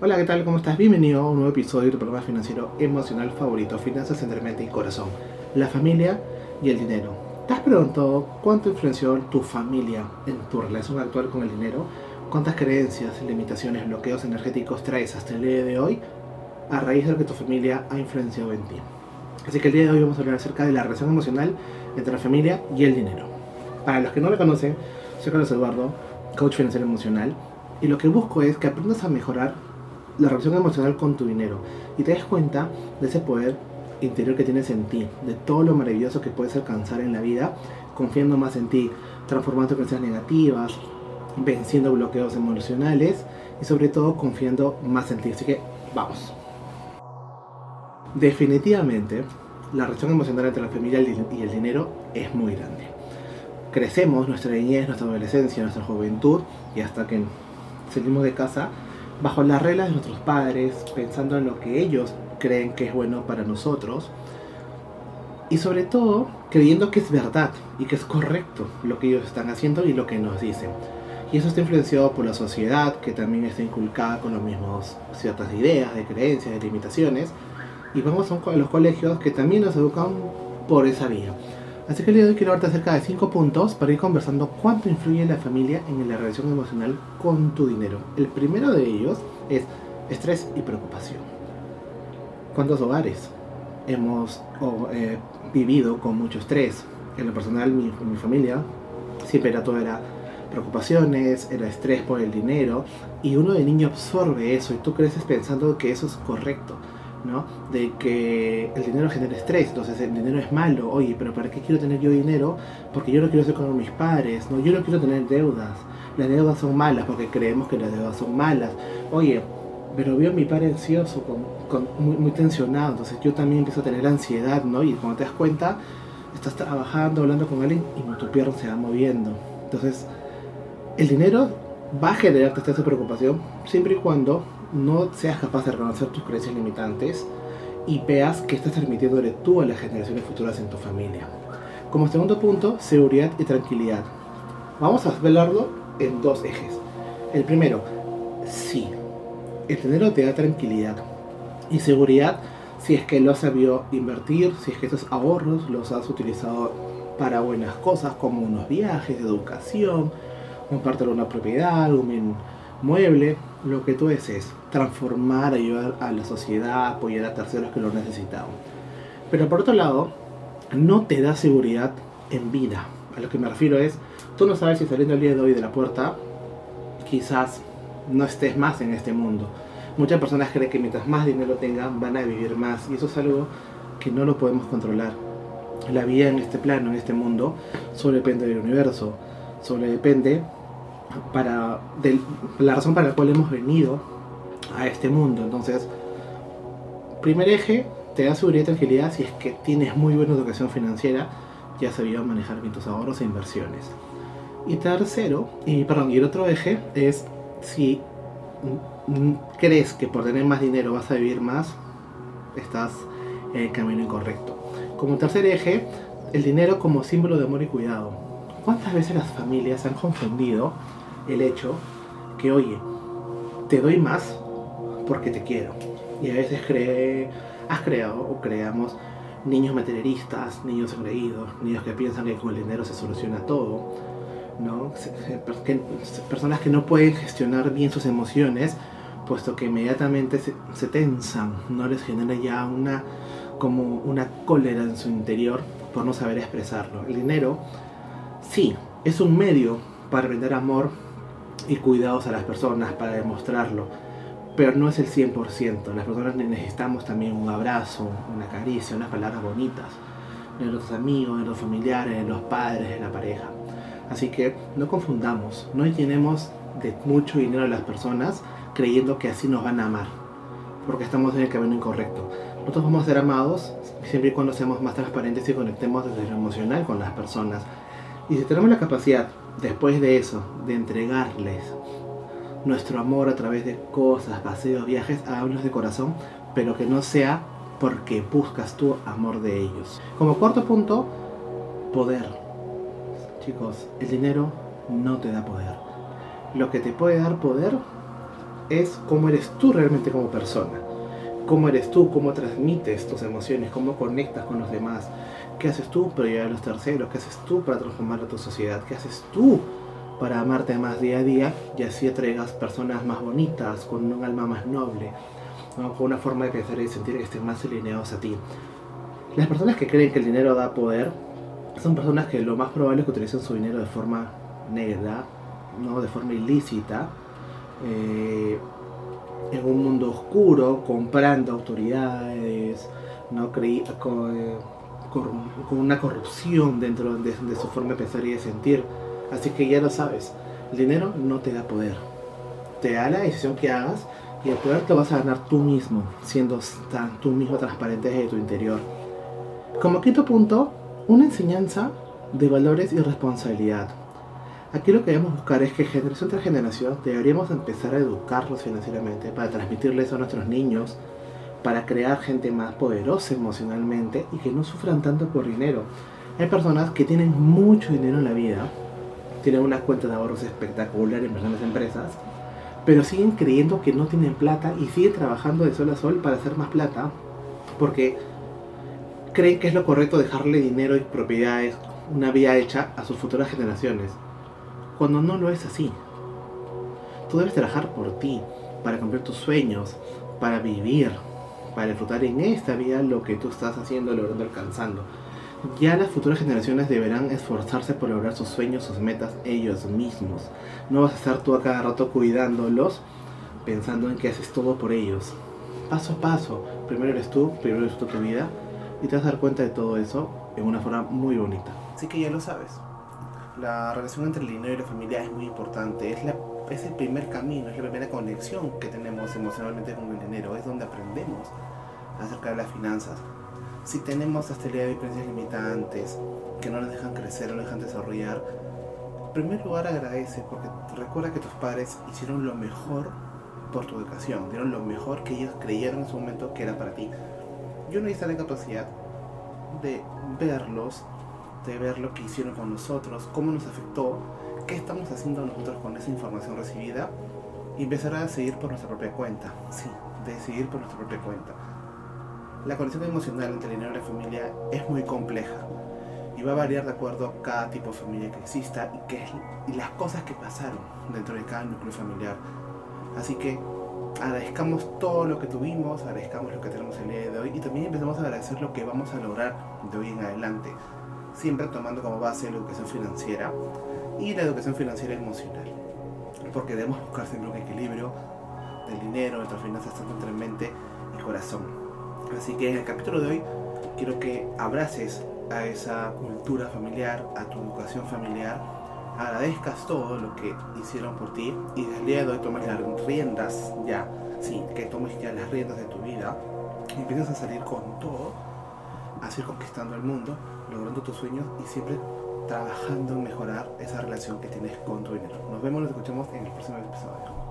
Hola, ¿qué tal? ¿Cómo estás? Bienvenido a un nuevo episodio de tu programa financiero emocional favorito, Finanzas entre mente y corazón, la familia y el dinero. ¿Te has preguntado cuánto influenció tu familia en tu relación actual con el dinero? ¿Cuántas creencias, limitaciones, bloqueos energéticos traes hasta el día de hoy a raíz de lo que tu familia ha influenciado en ti? Así que el día de hoy vamos a hablar acerca de la relación emocional entre la familia y el dinero. Para los que no me conocen, soy Carlos Eduardo, coach financiero emocional, y lo que busco es que aprendas a mejorar la relación emocional con tu dinero y te des cuenta de ese poder interior que tienes en ti, de todo lo maravilloso que puedes alcanzar en la vida, confiando más en ti, transformando creencias negativas, venciendo bloqueos emocionales y sobre todo confiando más en ti. Así que vamos. Definitivamente, la relación emocional entre la familia y el dinero es muy grande. Crecemos nuestra niñez, nuestra adolescencia, nuestra juventud y hasta que salimos de casa bajo las reglas de nuestros padres, pensando en lo que ellos creen que es bueno para nosotros y sobre todo creyendo que es verdad y que es correcto lo que ellos están haciendo y lo que nos dicen. Y eso está influenciado por la sociedad que también está inculcada con los mismos ciertas ideas, de creencias, de limitaciones. Y vamos a los colegios que también nos educan por esa vía. Así que el día de hoy quiero hablarte acerca de 5 puntos para ir conversando cuánto influye la familia en la relación emocional con tu dinero. El primero de ellos es estrés y preocupación. ¿Cuántos hogares hemos eh, vivido con mucho estrés? En lo personal, mi, mi familia siempre era todo era preocupaciones, era estrés por el dinero y uno de niño absorbe eso y tú creces pensando que eso es correcto de que el dinero genera estrés, entonces el dinero es malo, oye, pero ¿para qué quiero tener yo dinero? Porque yo no quiero ser como mis padres, ¿no? Yo no quiero tener deudas, las deudas son malas porque creemos que las deudas son malas, oye, pero veo a mi padre ansioso, con, muy, tensionado, entonces yo también empiezo a tener ansiedad, ¿no? Y cuando te das cuenta, estás trabajando, hablando con alguien y tu pierna se va moviendo. Entonces, el dinero va a generarte esta preocupación siempre y cuando no seas capaz de reconocer tus creencias limitantes y veas que estás transmitiéndole tú a las generaciones futuras en tu familia. Como segundo punto, seguridad y tranquilidad. Vamos a verlo en dos ejes. El primero, sí, el dinero te da tranquilidad y seguridad si es que lo has sabido invertir, si es que esos ahorros los has utilizado para buenas cosas como unos viajes, educación, compartir una propiedad, un mueble, lo que tú desees, transformar, ayudar a la sociedad, apoyar a terceros que lo necesitaban. Pero por otro lado, no te da seguridad en vida. A lo que me refiero es, tú no sabes si saliendo el día de hoy de la puerta, quizás no estés más en este mundo. Muchas personas creen que mientras más dinero tengan, van a vivir más. Y eso es algo que no lo podemos controlar. La vida en este plano, en este mundo, solo depende del universo. Solo depende para la razón para la cual hemos venido a este mundo. Entonces, primer eje, te da seguridad y tranquilidad si es que tienes muy buena educación financiera, ya sabido manejar bien tus ahorros e inversiones. Y tercero, y perdón, y el otro eje es si crees que por tener más dinero vas a vivir más, estás en el camino incorrecto. Como tercer eje, el dinero como símbolo de amor y cuidado. ¿Cuántas veces las familias han confundido el hecho que, oye, te doy más porque te quiero. Y a veces cree, has creado o creamos niños materialistas, niños engreídos, niños que piensan que con el dinero se soluciona todo, ¿no? personas que no pueden gestionar bien sus emociones, puesto que inmediatamente se, se, tensan, no les genera ya una como una cólera en su interior por no saber expresarlo. El dinero, sí, es un medio para brindar amor, y cuidados a las personas para demostrarlo, pero no es el 100%. Las personas necesitamos también un abrazo, una caricia, unas palabras bonitas de los amigos, de los familiares, de los padres, de la pareja. Así que no confundamos, no llenemos de mucho dinero a las personas creyendo que así nos van a amar, porque estamos en el camino incorrecto. Nosotros vamos a ser amados siempre y cuando seamos más transparentes y conectemos desde lo emocional con las personas. Y si tenemos la capacidad después de eso, de entregarles nuestro amor a través de cosas, paseos, viajes, hablos de corazón, pero que no sea porque buscas tu amor de ellos. Como cuarto punto, poder. Chicos, el dinero no te da poder. Lo que te puede dar poder es cómo eres tú realmente como persona. Cómo eres tú, cómo transmites tus emociones, cómo conectas con los demás. ¿Qué haces tú para ayudar a los terceros? ¿Qué haces tú para transformar a tu sociedad? ¿Qué haces tú para amarte más día a día y así atraigas personas más bonitas, con un alma más noble, con una forma de pensar y sentir que estén más alineados a ti? Las personas que creen que el dinero da poder son personas que lo más probable es que utilicen su dinero de forma negra, ¿no? de forma ilícita, eh, en un mundo oscuro, comprando autoridades, ¿no? con, eh, con, una corrupción dentro de, de su forma de pensar y de sentir. Así que ya lo sabes, el dinero no te da poder, te da la decisión que hagas y el poder te vas a ganar tú mismo, siendo tan, tú mismo transparente desde tu interior. Como quinto punto, una enseñanza de valores y responsabilidad. Aquí lo que debemos buscar es que generación tras generación deberíamos empezar a educarlos financieramente para transmitirles a nuestros niños, para crear gente más poderosa emocionalmente y que no sufran tanto por dinero. Hay personas que tienen mucho dinero en la vida, tienen una cuenta de ahorros espectacular en grandes empresas, pero siguen creyendo que no tienen plata y siguen trabajando de sol a sol para hacer más plata porque creen que es lo correcto dejarle dinero y propiedades, una vida hecha a sus futuras generaciones, cuando no lo es así. Tú debes trabajar por ti, para cumplir tus sueños, para vivir, para disfrutar en esta vida lo que tú estás haciendo, logrando, alcanzando. Ya las futuras generaciones deberán esforzarse por lograr sus sueños, sus metas ellos mismos. No vas a estar tú a cada rato cuidándolos, pensando en que haces todo por ellos. Paso a paso, primero eres tú, primero eres tu vida, y te vas a dar cuenta de todo eso en una forma muy bonita. Así que ya lo sabes. La relación entre el dinero y la familia es muy importante. Es, la, es el primer camino, es la primera conexión que tenemos emocionalmente con el dinero. Es donde aprendemos acerca de las finanzas. Si tenemos hasta el día de creencias limitantes que no nos dejan crecer, no nos dejan desarrollar, en primer lugar agradece porque recuerda que tus padres hicieron lo mejor por tu educación, dieron lo mejor que ellos creyeron en su momento que era para ti yo no hice la capacidad de verlos, de ver lo que hicieron con nosotros, cómo nos afectó, qué estamos haciendo nosotros con esa información recibida y empezar a seguir por nuestra propia cuenta. Sí, de seguir por nuestra propia cuenta. La conexión emocional entre el dinero y la familia es muy compleja y va a variar de acuerdo a cada tipo de familia que exista y, que, y las cosas que pasaron dentro de cada núcleo familiar. Así que agradezcamos todo lo que tuvimos, agradezcamos lo que tenemos el día de hoy y también empezamos a agradecer lo que vamos a lograr de hoy en adelante, siempre tomando como base la educación financiera y la educación financiera emocional, porque debemos buscar siempre un equilibrio del dinero, nuestras finanzas, tanto entre mente y corazón. Así que en el capítulo de hoy quiero que abraces a esa cultura familiar, a tu educación familiar, agradezcas todo lo que hicieron por ti y desde el día de hoy tomes las riendas ya, sí, que tomes ya las riendas de tu vida. Y empieces a salir con todo, a seguir conquistando el mundo, logrando tus sueños y siempre trabajando en mejorar esa relación que tienes con tu dinero. Nos vemos, nos escuchamos en el próximo episodio.